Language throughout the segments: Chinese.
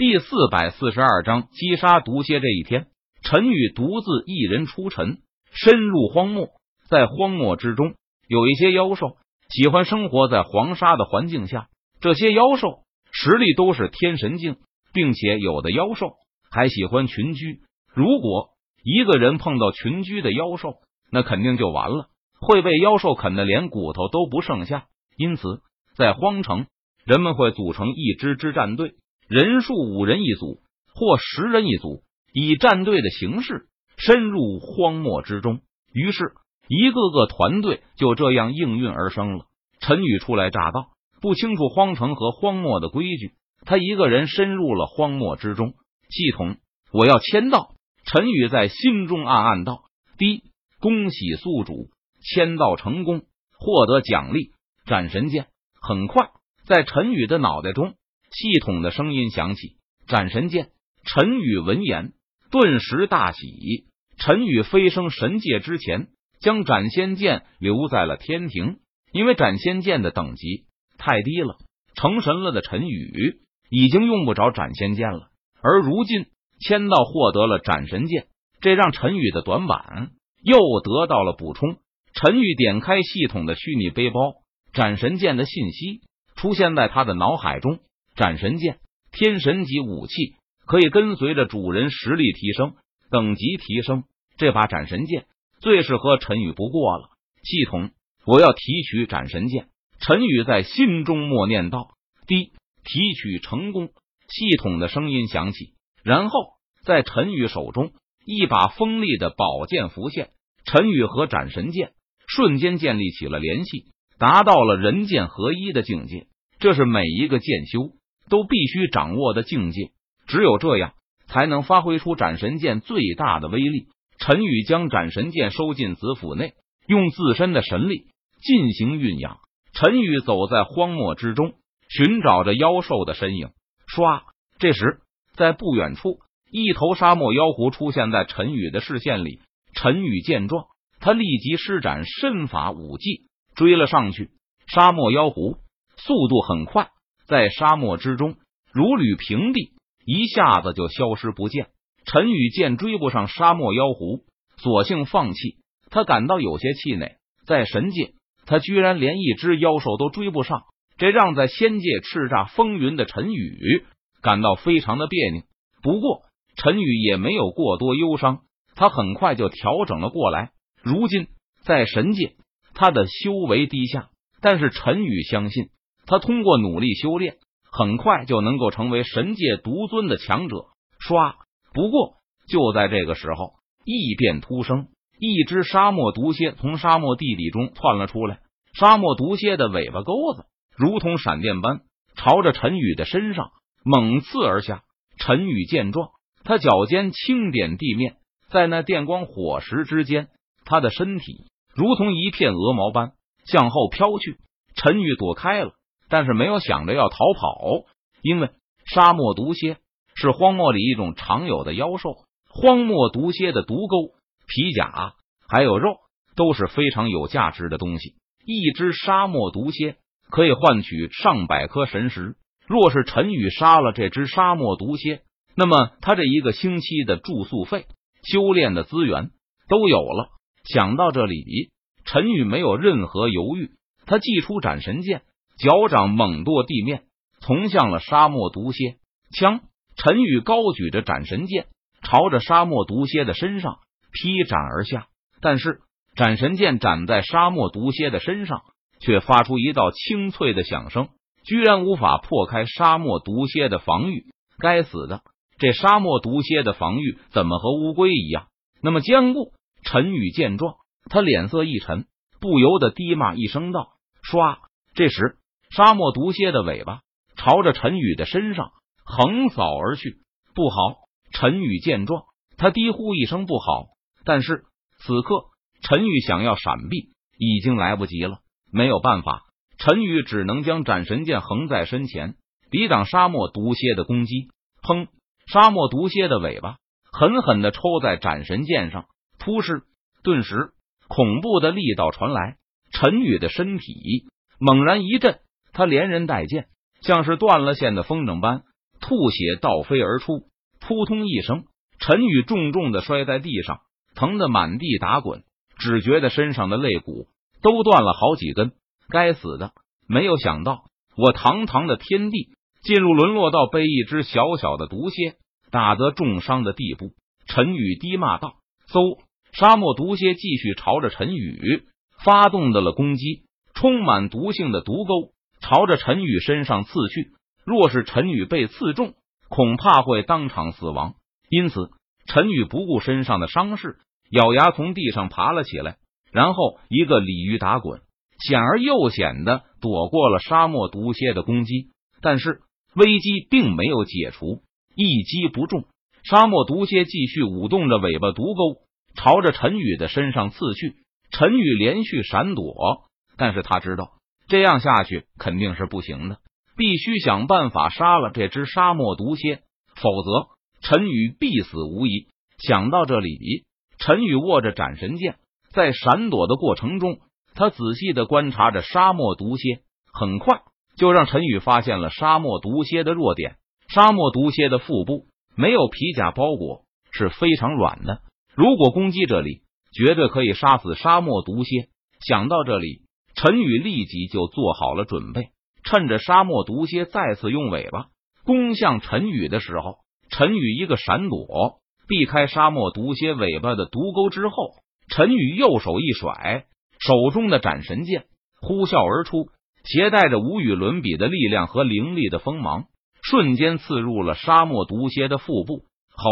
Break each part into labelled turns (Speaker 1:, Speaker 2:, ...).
Speaker 1: 第四百四十二章击杀毒蝎。这一天，陈宇独自一人出尘，深入荒漠。在荒漠之中，有一些妖兽喜欢生活在黄沙的环境下。这些妖兽实力都是天神境，并且有的妖兽还喜欢群居。如果一个人碰到群居的妖兽，那肯定就完了，会被妖兽啃的连骨头都不剩下。因此，在荒城，人们会组成一支支战队。人数五人一组或十人一组，以战队的形式深入荒漠之中。于是，一个个团队就这样应运而生了。陈宇初来乍到，不清楚荒城和荒漠的规矩，他一个人深入了荒漠之中。系统，我要签到。陈宇在心中暗暗道：“第一，恭喜宿主签到成功，获得奖励斩神剑。”很快，在陈宇的脑袋中。系统的声音响起，斩神剑。陈宇闻言顿时大喜。陈宇飞升神界之前，将斩仙剑留在了天庭，因为斩仙剑的等级太低了。成神了的陈宇已经用不着斩仙剑了，而如今签到获得了斩神剑，这让陈宇的短板又得到了补充。陈宇点开系统的虚拟背包，斩神剑的信息出现在他的脑海中。斩神剑，天神级武器，可以跟随着主人实力提升、等级提升。这把斩神剑最适合陈宇不过了。系统，我要提取斩神剑。陈宇在心中默念道：“滴，提取成功。”系统的声音响起，然后在陈宇手中，一把锋利的宝剑浮现。陈宇和斩神剑瞬间建立起了联系，达到了人剑合一的境界。这是每一个剑修。都必须掌握的境界，只有这样才能发挥出斩神剑最大的威力。陈宇将斩神剑收进子府内，用自身的神力进行运养。陈宇走在荒漠之中，寻找着妖兽的身影。唰！这时，在不远处，一头沙漠妖狐出现在陈宇的视线里。陈宇见状，他立即施展身法武技追了上去。沙漠妖狐速度很快。在沙漠之中如履平地，一下子就消失不见。陈宇见追不上沙漠妖狐，索性放弃。他感到有些气馁，在神界，他居然连一只妖兽都追不上，这让在仙界叱咤风云的陈宇感到非常的别扭。不过，陈宇也没有过多忧伤，他很快就调整了过来。如今在神界，他的修为低下，但是陈宇相信。他通过努力修炼，很快就能够成为神界独尊的强者。唰！不过就在这个时候，异变突生，一只沙漠毒蝎从沙漠地底中窜了出来。沙漠毒蝎的尾巴钩子如同闪电般朝着陈宇的身上猛刺而下。陈宇见状，他脚尖轻点地面，在那电光火石之间，他的身体如同一片鹅毛般向后飘去。陈宇躲开了。但是没有想着要逃跑，因为沙漠毒蝎是荒漠里一种常有的妖兽。荒漠毒蝎的毒钩、皮甲还有肉都是非常有价值的东西。一只沙漠毒蝎可以换取上百颗神石。若是陈宇杀了这只沙漠毒蝎，那么他这一个星期的住宿费、修炼的资源都有了。想到这里，陈宇没有任何犹豫，他祭出斩神剑。脚掌猛跺地面，从向了沙漠毒蝎。枪陈宇高举着斩神剑，朝着沙漠毒蝎的身上劈斩而下。但是斩神剑斩在沙漠毒蝎的身上，却发出一道清脆的响声，居然无法破开沙漠毒蝎的防御。该死的，这沙漠毒蝎的防御怎么和乌龟一样那么坚固？陈宇见状，他脸色一沉，不由得低骂一声道：“唰！”这时。沙漠毒蝎的尾巴朝着陈宇的身上横扫而去，不好！陈宇见状，他低呼一声“不好”，但是此刻陈宇想要闪避已经来不及了。没有办法，陈宇只能将斩神剑横在身前，抵挡沙漠毒蝎的攻击。砰！沙漠毒蝎的尾巴狠狠的抽在斩神剑上，突施，顿时恐怖的力道传来，陈宇的身体猛然一震。他连人带剑，像是断了线的风筝般吐血倒飞而出，扑通一声，陈宇重重的摔在地上，疼得满地打滚，只觉得身上的肋骨都断了好几根。该死的！没有想到，我堂堂的天帝，进入沦落到被一只小小的毒蝎打得重伤的地步。陈宇低骂道：“嗖！”沙漠毒蝎继续朝着陈宇发动的了攻击，充满毒性的毒钩朝着陈宇身上刺去。若是陈宇被刺中，恐怕会当场死亡。因此，陈宇不顾身上的伤势，咬牙从地上爬了起来，然后一个鲤鱼打滚，险而又险的躲过了沙漠毒蝎的攻击。但是危机并没有解除，一击不中，沙漠毒蝎继续舞动着尾巴毒钩。朝着陈宇的身上刺去，陈宇连续闪躲，但是他知道这样下去肯定是不行的，必须想办法杀了这只沙漠毒蝎，否则陈宇必死无疑。想到这里，陈宇握着斩神剑，在闪躲的过程中，他仔细的观察着沙漠毒蝎，很快就让陈宇发现了沙漠毒蝎的弱点。沙漠毒蝎的腹部没有皮甲包裹，是非常软的。如果攻击这里，绝对可以杀死沙漠毒蝎。想到这里，陈宇立即就做好了准备。趁着沙漠毒蝎再次用尾巴攻向陈宇的时候，陈宇一个闪躲，避开沙漠毒蝎尾巴的毒钩之后，陈宇右手一甩，手中的斩神剑呼啸而出，携带着无与伦比的力量和凌厉的锋芒，瞬间刺入了沙漠毒蝎的腹部。吼！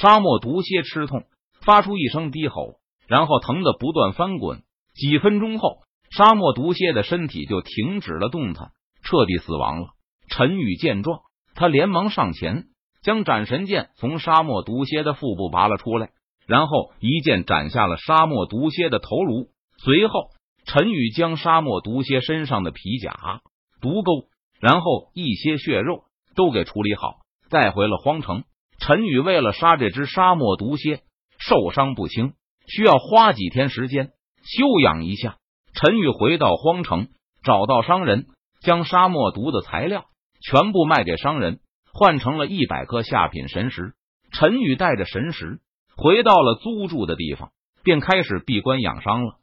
Speaker 1: 沙漠毒蝎吃痛。发出一声低吼，然后疼得不断翻滚。几分钟后，沙漠毒蝎的身体就停止了动弹，彻底死亡了。陈宇见状，他连忙上前，将斩神剑从沙漠毒蝎的腹部拔了出来，然后一剑斩下了沙漠毒蝎的头颅。随后，陈宇将沙漠毒蝎身上的皮甲、毒钩，然后一些血肉都给处理好，带回了荒城。陈宇为了杀这只沙漠毒蝎。受伤不轻，需要花几天时间休养一下。陈宇回到荒城，找到商人，将沙漠毒的材料全部卖给商人，换成了一百颗下品神石。陈宇带着神石回到了租住的地方，便开始闭关养伤了。